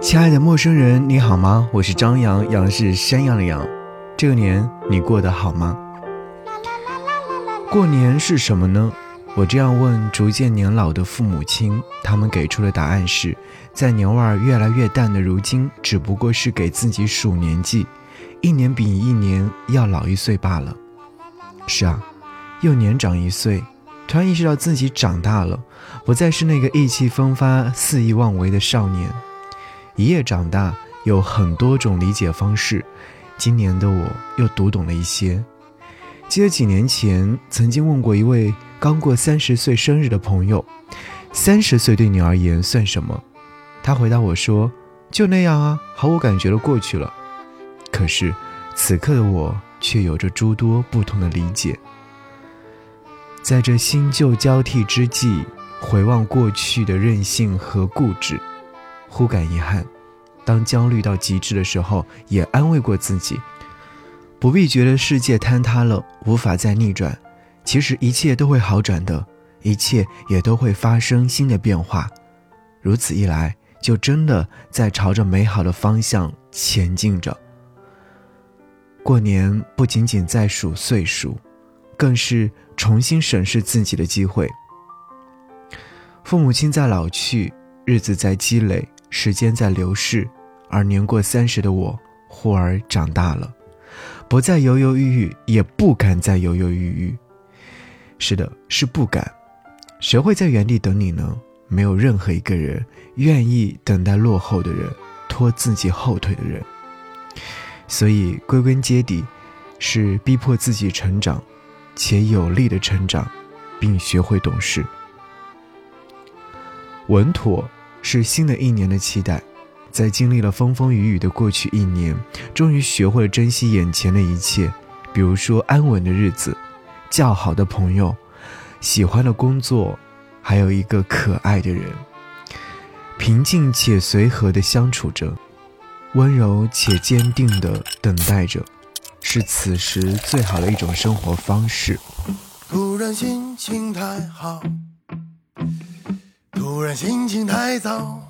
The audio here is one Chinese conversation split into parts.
亲爱的陌生人，你好吗？我是张扬，杨是山羊的羊。这个年你过得好吗？过年是什么呢？我这样问逐渐年老的父母亲，他们给出的答案是：在年味儿越来越淡的如今，只不过是给自己数年纪，一年比一年要老一岁罢了。是啊，又年长一岁，突然意识到自己长大了，不再是那个意气风发、肆意妄为的少年。一夜长大，有很多种理解方式。今年的我又读懂了一些。记得几年前曾经问过一位刚过三十岁生日的朋友：“三十岁对你而言算什么？”他回答我说：“就那样啊，毫无感觉的过去了。”可是此刻的我却有着诸多不同的理解。在这新旧交替之际，回望过去的任性和固执。忽感遗憾，当焦虑到极致的时候，也安慰过自己，不必觉得世界坍塌了，无法再逆转。其实一切都会好转的，一切也都会发生新的变化。如此一来，就真的在朝着美好的方向前进着。过年不仅仅在数岁数，更是重新审视自己的机会。父母亲在老去，日子在积累。时间在流逝，而年过三十的我忽而长大了，不再犹犹豫豫，也不敢再犹犹豫豫。是的，是不敢。谁会在原地等你呢？没有任何一个人愿意等待落后的人，拖自己后腿的人。所以归根结底，是逼迫自己成长，且有力的成长，并学会懂事，稳妥。是新的一年的期待，在经历了风风雨雨的过去一年，终于学会了珍惜眼前的一切，比如说安稳的日子、较好的朋友、喜欢的工作，还有一个可爱的人，平静且随和的相处着，温柔且坚定的等待着，是此时最好的一种生活方式。突然心情太好。突然心情太糟，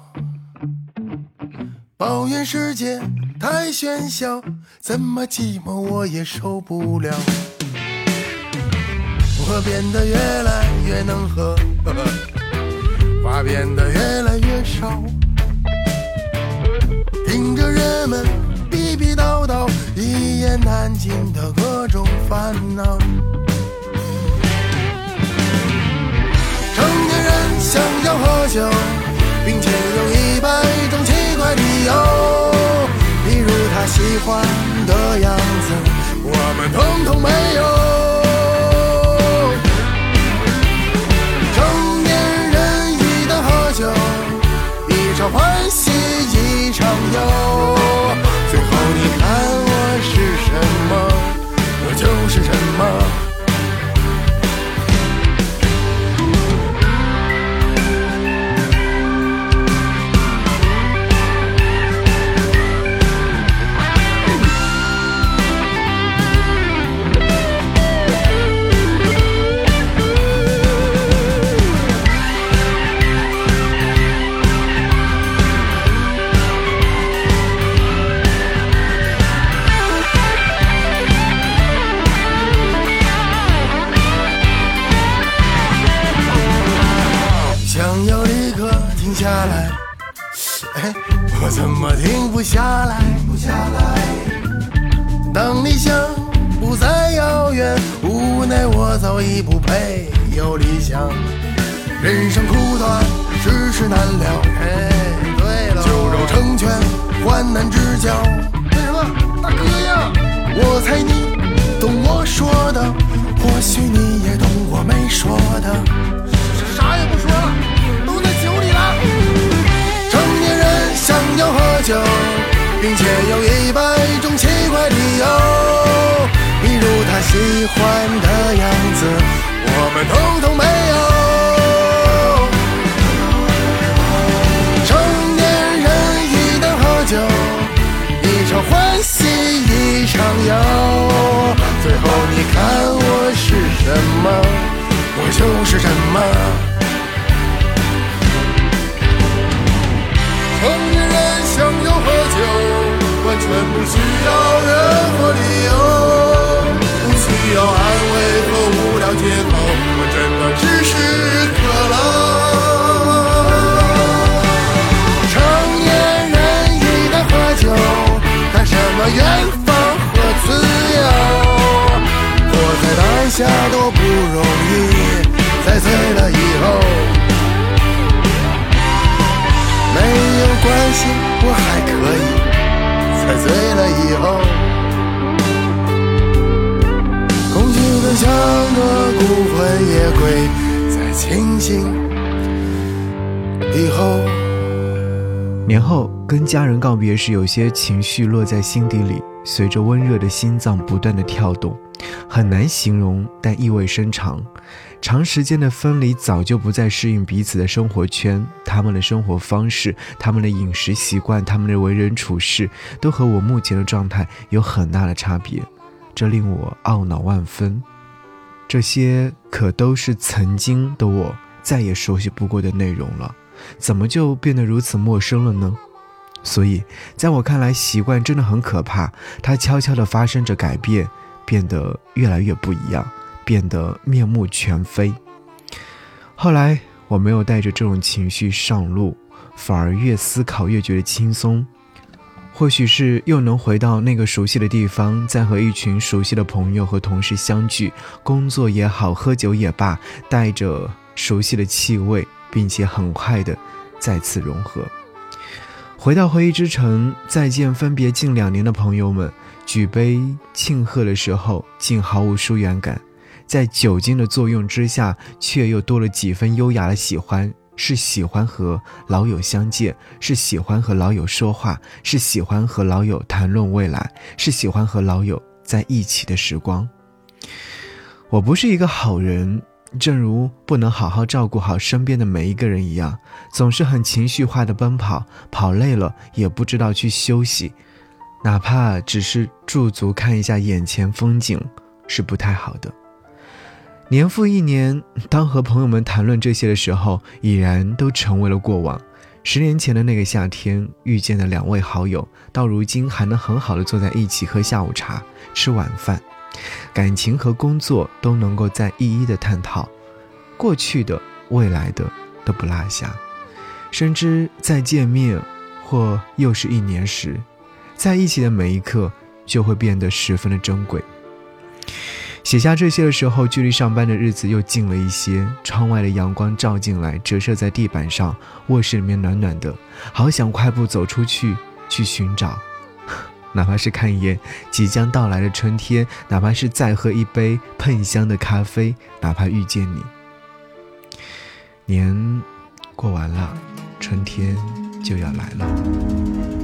抱怨世界太喧嚣，怎么寂寞我也受不了。我变得越来越能喝，话变得越来越少，听着人们逼逼叨叨，一言难尽的各种烦恼。想要喝酒，并且有一百种奇怪理由，比如他喜欢的样子，我们统统没有。怎么停不下来？不下来。当理想不再遥远，无奈我早已不配有理想。人生苦短，世事难料。哎，对了，酒肉成全，患难之交。干什么，大哥呀？我猜你懂我说的，或许你也懂我没说的。啥也不说了。都在酒，想要喝酒并且有一百种奇怪理由，比如他喜欢的样子，我们通通没有。成年人一旦喝酒，一场欢喜一场忧，最后你看我是什么，我就是什么。需要任何理由，不需要安慰和无聊借口，我真的只是渴了。成年人应该喝酒，谈什么远方和自由？活在当下多不容易，在醉了以后，没有关系，我还可以。喝醉了以后，空虚的像个孤魂野鬼，在清醒以后。年后跟家人告别时，有些情绪落在心底里，随着温热的心脏不断的跳动，很难形容，但意味深长。长时间的分离，早就不再适应彼此的生活圈，他们的生活方式、他们的饮食习惯、他们的为人处事，都和我目前的状态有很大的差别，这令我懊恼万分。这些可都是曾经的我再也熟悉不过的内容了。怎么就变得如此陌生了呢？所以，在我看来，习惯真的很可怕，它悄悄地发生着改变，变得越来越不一样，变得面目全非。后来，我没有带着这种情绪上路，反而越思考越觉得轻松。或许是又能回到那个熟悉的地方，再和一群熟悉的朋友和同事相聚，工作也好，喝酒也罢，带着熟悉的气味。并且很快的再次融合，回到回忆之城，再见分别近两年的朋友们，举杯庆贺的时候，竟毫无疏远感，在酒精的作用之下，却又多了几分优雅的喜欢，是喜欢和老友相见，是喜欢和老友说话，是喜欢和老友谈论未来，是喜欢和老友在一起的时光。我不是一个好人。正如不能好好照顾好身边的每一个人一样，总是很情绪化的奔跑，跑累了也不知道去休息，哪怕只是驻足看一下眼前风景，是不太好的。年复一年，当和朋友们谈论这些的时候，已然都成为了过往。十年前的那个夏天遇见的两位好友，到如今还能很好的坐在一起喝下午茶、吃晚饭。感情和工作都能够再一一的探讨，过去的、未来的都不落下，深知再见面或又是一年时，在一起的每一刻就会变得十分的珍贵。写下这些的时候，距离上班的日子又近了一些，窗外的阳光照进来，折射在地板上，卧室里面暖暖的，好想快步走出去去寻找。哪怕是看一眼即将到来的春天，哪怕是再喝一杯喷香的咖啡，哪怕遇见你，年过完了，春天就要来了。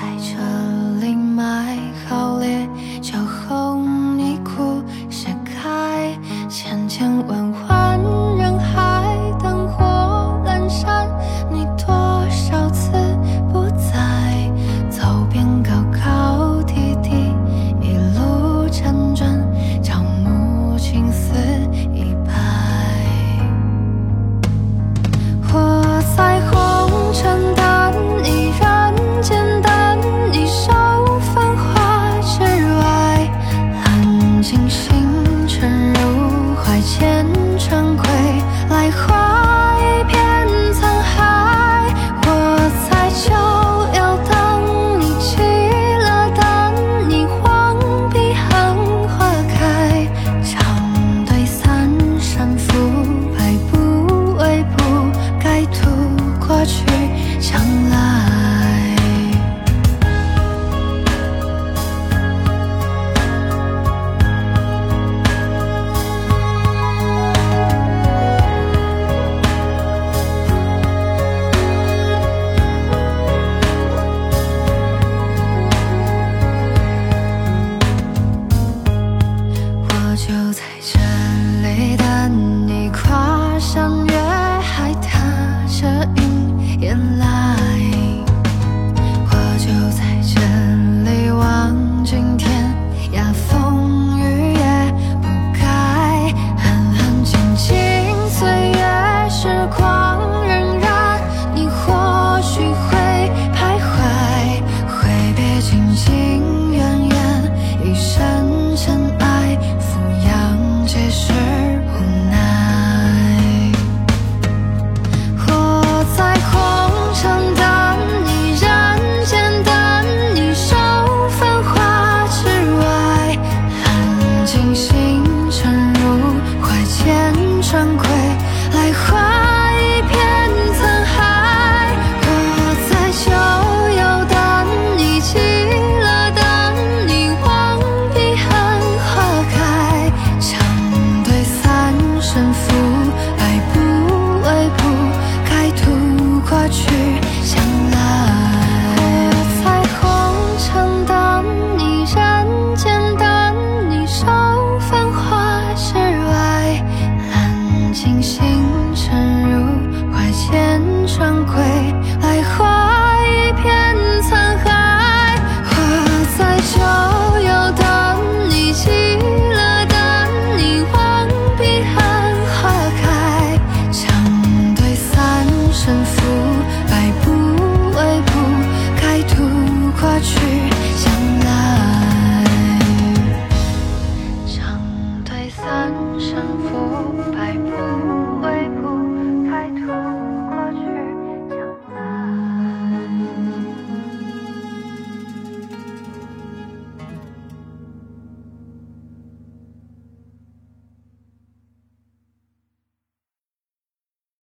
在这里买好烈酒，